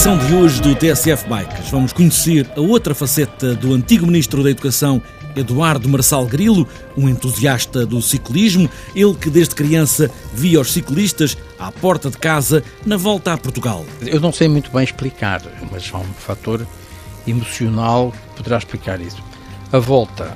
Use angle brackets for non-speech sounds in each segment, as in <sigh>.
edição de hoje do TSF Bikes, vamos conhecer a outra faceta do antigo Ministro da Educação, Eduardo Marçal Grilo, um entusiasta do ciclismo, ele que desde criança via os ciclistas à porta de casa na volta a Portugal. Eu não sei muito bem explicar, mas há um fator emocional que poderá explicar isso. A volta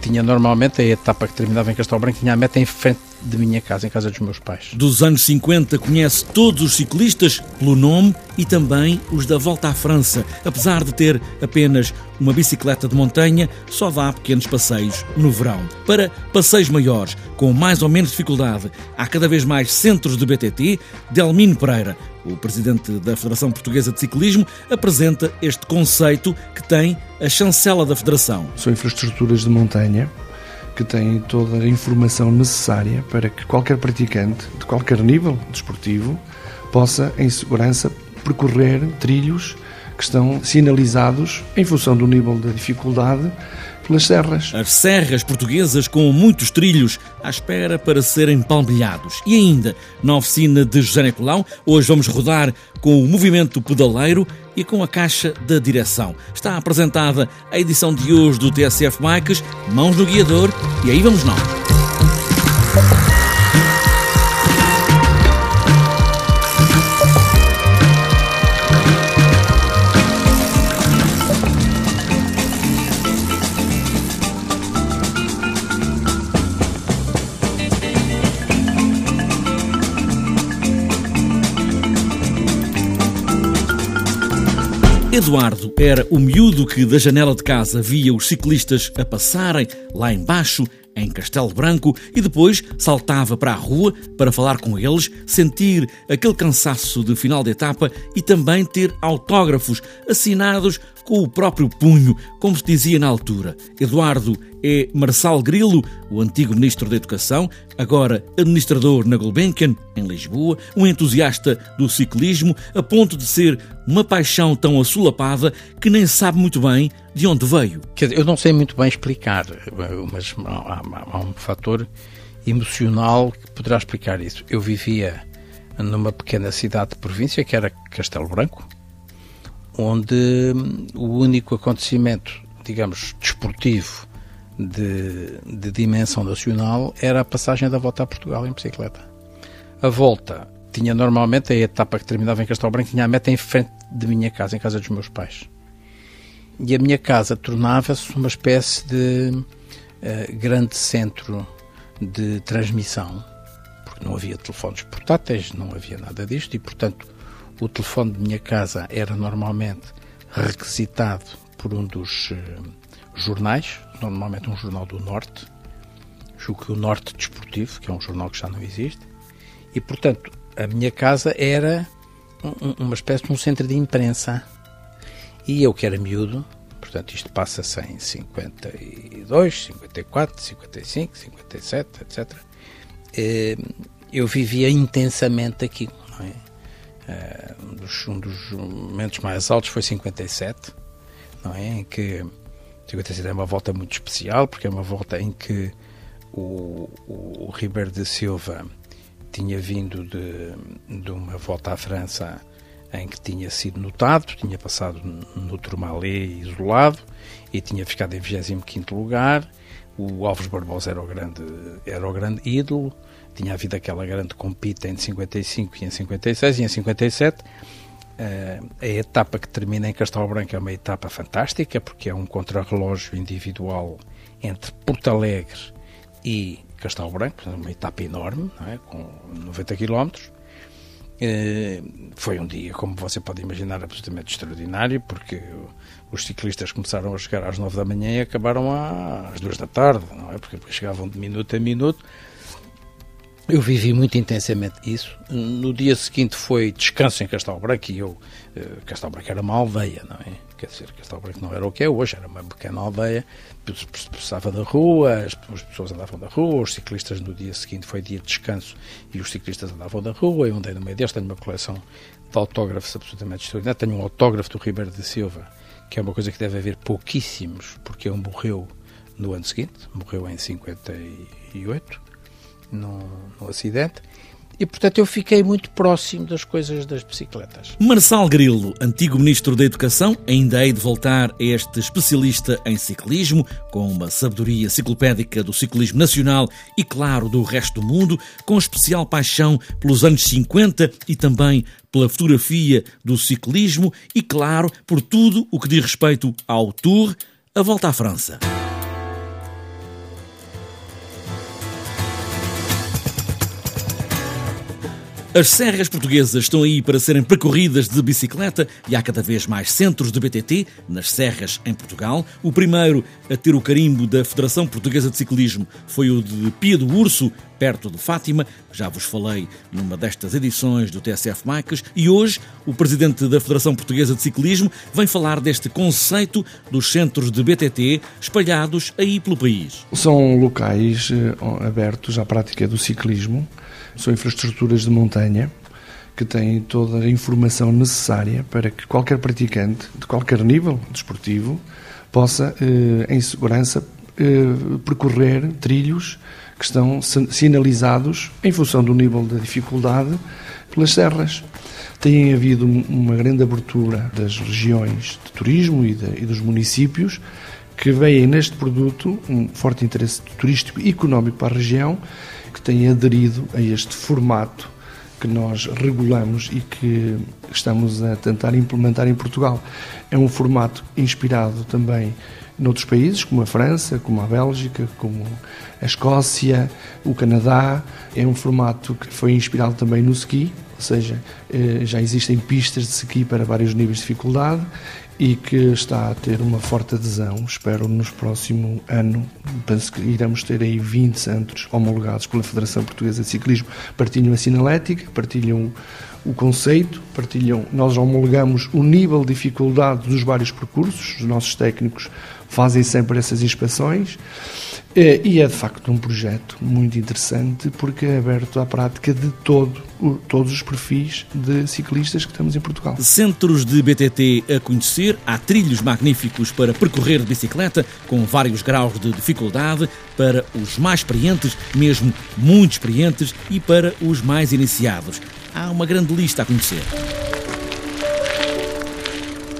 tinha normalmente a etapa que terminava em Castelo Branco, tinha a meta em frente de minha casa, em casa dos meus pais. Dos anos 50 conhece todos os ciclistas pelo nome e também os da Volta à França. Apesar de ter apenas uma bicicleta de montanha, só dá pequenos passeios no verão. Para passeios maiores, com mais ou menos dificuldade, há cada vez mais centros de BTT. Delmino Pereira, o presidente da Federação Portuguesa de Ciclismo, apresenta este conceito que tem a chancela da Federação. São infraestruturas de montanha que têm toda a informação necessária para que qualquer praticante, de qualquer nível desportivo, possa, em segurança, percorrer trilhos que estão sinalizados em função do nível da dificuldade pelas serras. As serras portuguesas com muitos trilhos à espera para serem palmilhados. E ainda, na oficina de José Nicolau, hoje vamos rodar com o movimento pedaleiro e com a caixa da direção. Está apresentada a edição de hoje do TSF Bikes, mãos no guiador, e aí vamos nós. Eduardo era o miúdo que da janela de casa via os ciclistas a passarem lá embaixo, em Castelo Branco, e depois saltava para a rua para falar com eles, sentir aquele cansaço de final de etapa e também ter autógrafos assinados com o próprio punho, como se dizia na altura. Eduardo é Marçal Grilo, o antigo Ministro da Educação, agora administrador na Gulbenkian, em Lisboa, um entusiasta do ciclismo, a ponto de ser uma paixão tão assolapada que nem sabe muito bem de onde veio. Eu não sei muito bem explicar, mas há, há um fator emocional que poderá explicar isso. Eu vivia numa pequena cidade de província que era Castelo Branco, onde o único acontecimento, digamos, desportivo de, de, dimensão nacional era a passagem da volta a Portugal em bicicleta. A volta tinha normalmente a etapa que terminava em Castelo Branco, tinha a meta em frente de minha casa, em casa dos meus pais. E a minha casa tornava-se uma espécie de uh, grande centro de transmissão, porque não havia telefones portáteis, não havia nada disto, e portanto o telefone de minha casa era normalmente requisitado por um dos uh, jornais, normalmente um jornal do Norte, julgo que o Norte Desportivo, que é um jornal que já não existe, e portanto a minha casa era um, uma espécie de um centro de imprensa. E eu que era miúdo, portanto isto passa-se em 52, 54, 55, 57, etc. Eu vivia intensamente aqui. É? Um, dos, um dos momentos mais altos foi 57, não é? Em que 57 é uma volta muito especial, porque é uma volta em que o, o, o Ribeiro de Silva tinha vindo de, de uma volta à França em que tinha sido notado, tinha passado no Tourmalet isolado e tinha ficado em 25º lugar. O Alves Barbosa era o grande, era o grande ídolo. Tinha havido aquela grande compita em 55 e em 56 e em 57 eh, a etapa que termina em Castelo Branco é uma etapa fantástica, porque é um contrarrelógio individual entre Porto Alegre e Castelo Branco, uma etapa enorme, é? com 90 km. Foi um dia, como você pode imaginar, absolutamente extraordinário, porque os ciclistas começaram a chegar às 9 da manhã e acabaram às 2 da tarde, não é? Porque chegavam de minuto a minuto eu vivi muito intensamente isso. No dia seguinte foi descanso em Castelo Branco e eu. Eh, Castelo Branco era uma aldeia, não é? Quer dizer, Castelo Branco não era o que é hoje, era uma pequena aldeia. Se passava da rua, as, pessoas andavam da rua, os ciclistas no dia seguinte foi dia de descanso e os ciclistas andavam da rua. Eu andei no meio deles, tenho uma coleção de autógrafos absolutamente extraordinária. Tenho um autógrafo do Ribeiro de Silva, que é uma coisa que deve haver pouquíssimos, porque ele morreu no ano seguinte, morreu em 58 no, no acidente. E, portanto, eu fiquei muito próximo das coisas das bicicletas. Marçal Grilo, antigo Ministro da Educação, ainda hei de voltar a este especialista em ciclismo, com uma sabedoria ciclopédica do ciclismo nacional e, claro, do resto do mundo, com especial paixão pelos anos 50 e também pela fotografia do ciclismo e, claro, por tudo o que diz respeito ao Tour, a volta à França. As serras portuguesas estão aí para serem percorridas de bicicleta e há cada vez mais centros de BTT nas serras em Portugal. O primeiro a ter o carimbo da Federação Portuguesa de Ciclismo foi o de Pia do Urso, perto de Fátima. Já vos falei numa destas edições do TSF Bikes e hoje o presidente da Federação Portuguesa de Ciclismo vem falar deste conceito dos centros de BTT espalhados aí pelo país. São locais eh, abertos à prática do ciclismo são infraestruturas de montanha que têm toda a informação necessária para que qualquer praticante de qualquer nível desportivo possa, eh, em segurança, eh, percorrer trilhos que estão sinalizados em função do nível de dificuldade pelas serras. Tem havido uma grande abertura das regiões de turismo e, de, e dos municípios que veem neste produto um forte interesse turístico e económico para a região que têm aderido a este formato que nós regulamos e que estamos a tentar implementar em Portugal. É um formato inspirado também noutros países, como a França, como a Bélgica, como a Escócia, o Canadá. É um formato que foi inspirado também no ski, ou seja, eh, já existem pistas de ski para vários níveis de dificuldade e que está a ter uma forte adesão. Espero nos próximo ano, penso que iremos ter aí 20 centros homologados pela Federação Portuguesa de Ciclismo, partilham a sinalética, partilham o conceito, partilham, nós homologamos o nível de dificuldade dos vários percursos, os nossos técnicos fazem sempre essas inspeções é, e é de facto um projeto muito interessante porque é aberto à prática de todo, todos os perfis de ciclistas que temos em Portugal. Centros de BTT a conhecer, há trilhos magníficos para percorrer de bicicleta, com vários graus de dificuldade, para os mais experientes, mesmo muito experientes, e para os mais iniciados. Há uma grande lista a conhecer.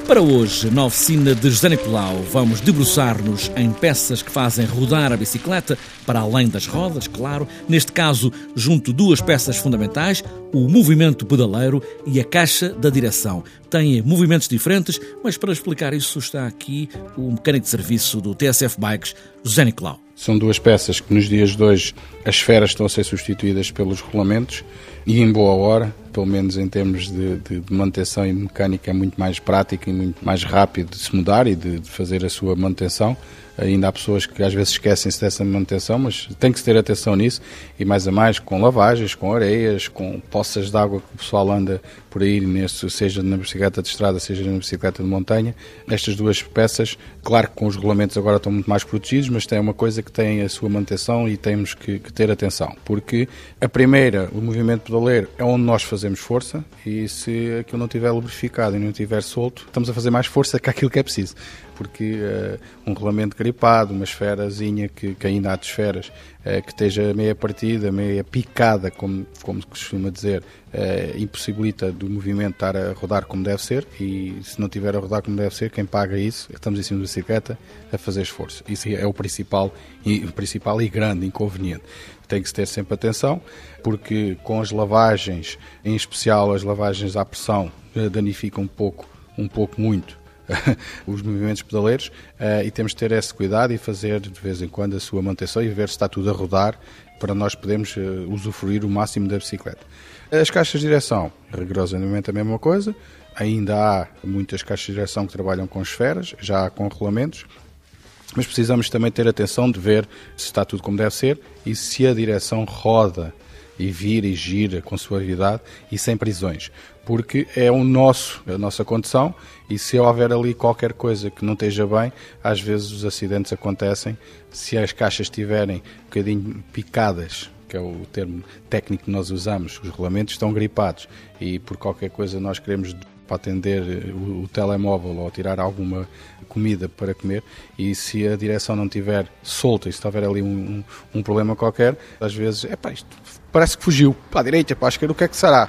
Para hoje, na oficina de José Nicolau, vamos debruçar-nos em peças que fazem rodar a bicicleta, para além das rodas, claro. Neste caso, junto duas peças fundamentais, o movimento pedaleiro e a caixa da direção. Têm movimentos diferentes, mas para explicar isso está aqui o mecânico de serviço do TSF Bikes, José Nicolau. São duas peças que nos dias de hoje as esferas estão a ser substituídas pelos regulamentos e em boa hora, pelo menos em termos de, de, de manutenção e de mecânica, é muito mais prático e muito mais rápido de se mudar e de, de fazer a sua manutenção. Ainda há pessoas que às vezes esquecem-se dessa manutenção, mas tem que se ter atenção nisso. E mais a mais com lavagens, com areias, com poças de água que o pessoal anda por aí, nesse, seja na bicicleta de estrada, seja na bicicleta de montanha. Estas duas peças, claro que com os regulamentos agora estão muito mais protegidos, mas tem uma coisa que tem a sua manutenção e temos que, que ter atenção, porque a primeira, o movimento pedaleiro, é onde nós fazemos força e se aquilo não estiver lubrificado e não estiver solto, estamos a fazer mais força que aquilo que é preciso porque uh, um rolamento gripado, uma esferazinha que, que ainda há de esferas, uh, que esteja meia partida, meia picada, como, como se costuma dizer, uh, impossibilita do movimento estar a rodar como deve ser e se não tiver a rodar como deve ser, quem paga isso, estamos em cima da bicicleta a fazer esforço. Isso é o principal e, principal e grande inconveniente. Tem que se ter sempre atenção, porque com as lavagens, em especial as lavagens à pressão, danificam um pouco, um pouco muito <laughs> os movimentos pedaleiros uh, e temos de ter esse cuidado e fazer de vez em quando a sua manutenção e ver se está tudo a rodar para nós podermos uh, usufruir o máximo da bicicleta. As caixas de direção, rigorosamente a mesma coisa. Ainda há muitas caixas de direção que trabalham com esferas, já com rolamentos, mas precisamos também ter atenção de ver se está tudo como deve ser e se a direção roda e vira e gira com suavidade e sem prisões porque é o nosso, a nossa condição e se houver ali qualquer coisa que não esteja bem, às vezes os acidentes acontecem. Se as caixas estiverem um bocadinho picadas, que é o termo técnico que nós usamos, os rolamentos estão gripados e por qualquer coisa nós queremos para atender o, o telemóvel ou tirar alguma comida para comer e se a direção não tiver solta e se houver ali um, um, um problema qualquer, às vezes, é pá, isto parece que fugiu para a direita, para a esquerda, o que é que será?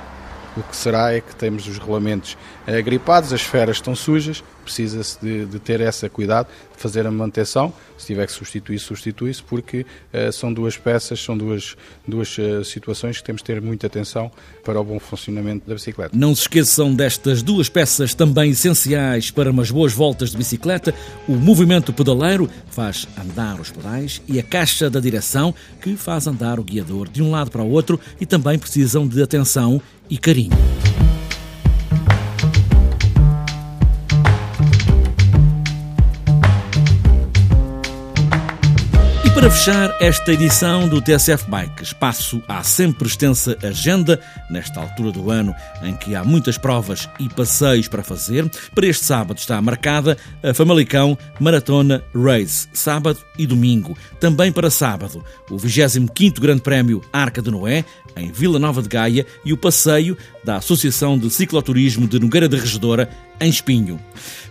O que será é que temos os rolamentos agripados, as esferas estão sujas, precisa-se de, de, ter esse cuidado, de fazer a manutenção. Se tiver que substituir, substitui-se, porque uh, são duas peças, são duas, duas uh, situações que temos de ter muita atenção para o bom funcionamento da bicicleta. Não se esqueçam destas duas peças também essenciais para umas boas voltas de bicicleta: o movimento pedaleiro, que faz andar os pedais, e a caixa da direção, que faz andar o guiador de um lado para o outro e também precisam de atenção e carinho. Para fechar esta edição do TSF Bikes, passo à sempre extensa agenda, nesta altura do ano em que há muitas provas e passeios para fazer. Para este sábado está marcada a Famalicão Maratona Race, sábado e domingo. Também para sábado, o 25º Grande Prémio Arca de Noé, em Vila Nova de Gaia, e o passeio da Associação de Cicloturismo de Nogueira da Regedora, em Espinho.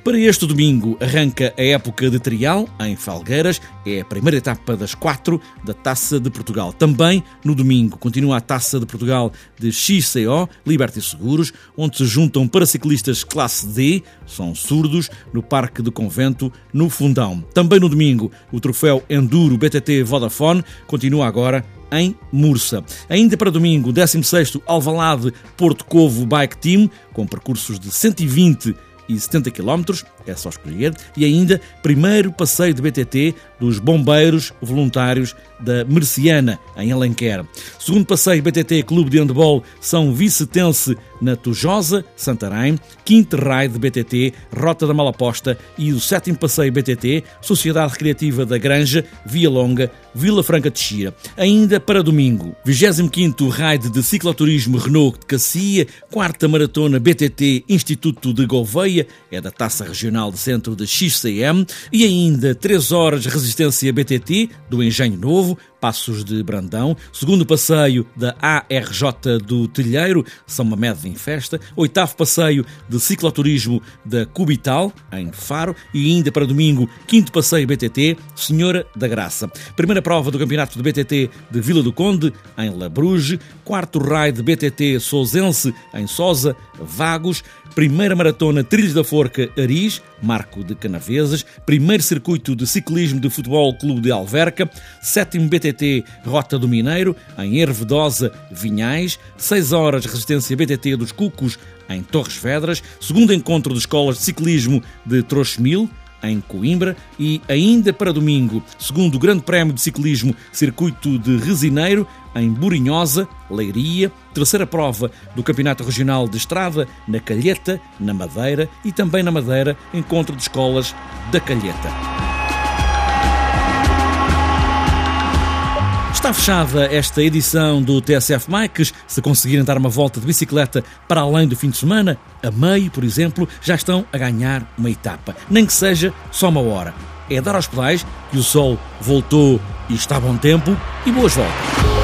Para este domingo arranca a época de trial em Falgueiras, é a primeira etapa das quatro da Taça de Portugal. Também no domingo continua a Taça de Portugal de XCO, Liberty Seguros, onde se juntam paraciclistas classe D, são surdos, no Parque do Convento, no Fundão. Também no domingo o troféu Enduro BTT Vodafone continua agora em Mursa. Ainda para domingo, 16º Alvalade Porto Covo Bike Team, com percursos de 120 e 70 km, é só escolher, e ainda primeiro passeio de BTT dos bombeiros voluntários da Merciana, em Alenquer. Segundo passeio BTT Clube de Handball São Vicetense na Tujosa, Santarém. Quinto raio de BTT Rota da Malaposta e o sétimo passeio BTT Sociedade Recreativa da Granja, Via Longa, Vila Franca de Xira. Ainda para domingo, 25º raid de cicloturismo Renault de Cacia, quarta maratona BTT Instituto de Gouveia, é da Taça Regional de Centro de XCM, e ainda 3 horas resistência BTT do Engenho Novo, Passos de Brandão, segundo passeio da ARJ do Telheiro, São Mamed em Festa, oitavo passeio de cicloturismo da Cubital, em Faro, e ainda para domingo, quinto passeio BTT, Senhora da Graça. Primeira prova do campeonato de BTT de Vila do Conde, em Labruge, quarto raio de BTT Sousense, em Sosa, Vagos, primeira maratona Trilhos da Forca Aris, Marco de Canaveses, primeiro circuito de ciclismo de futebol Clube de Alverca, sétimo BTT Rota do Mineiro, em Ervedosa, Vinhais, 6 horas resistência BTT dos Cucos, em Torres Vedras, segundo encontro de escolas de ciclismo de Trochemil, em Coimbra e ainda para domingo, segundo o Grande Prémio de Ciclismo Circuito de Resineiro, em Burinhosa, Leiria, terceira prova do Campeonato Regional de Estrada, na Calheta, na Madeira e também na Madeira, encontro de escolas da Calheta. Está fechada esta edição do TSF Mikes. Se conseguirem dar uma volta de bicicleta para além do fim de semana, a meio, por exemplo, já estão a ganhar uma etapa. Nem que seja só uma hora. É dar aos pedais que o sol voltou e está bom tempo e boas voltas.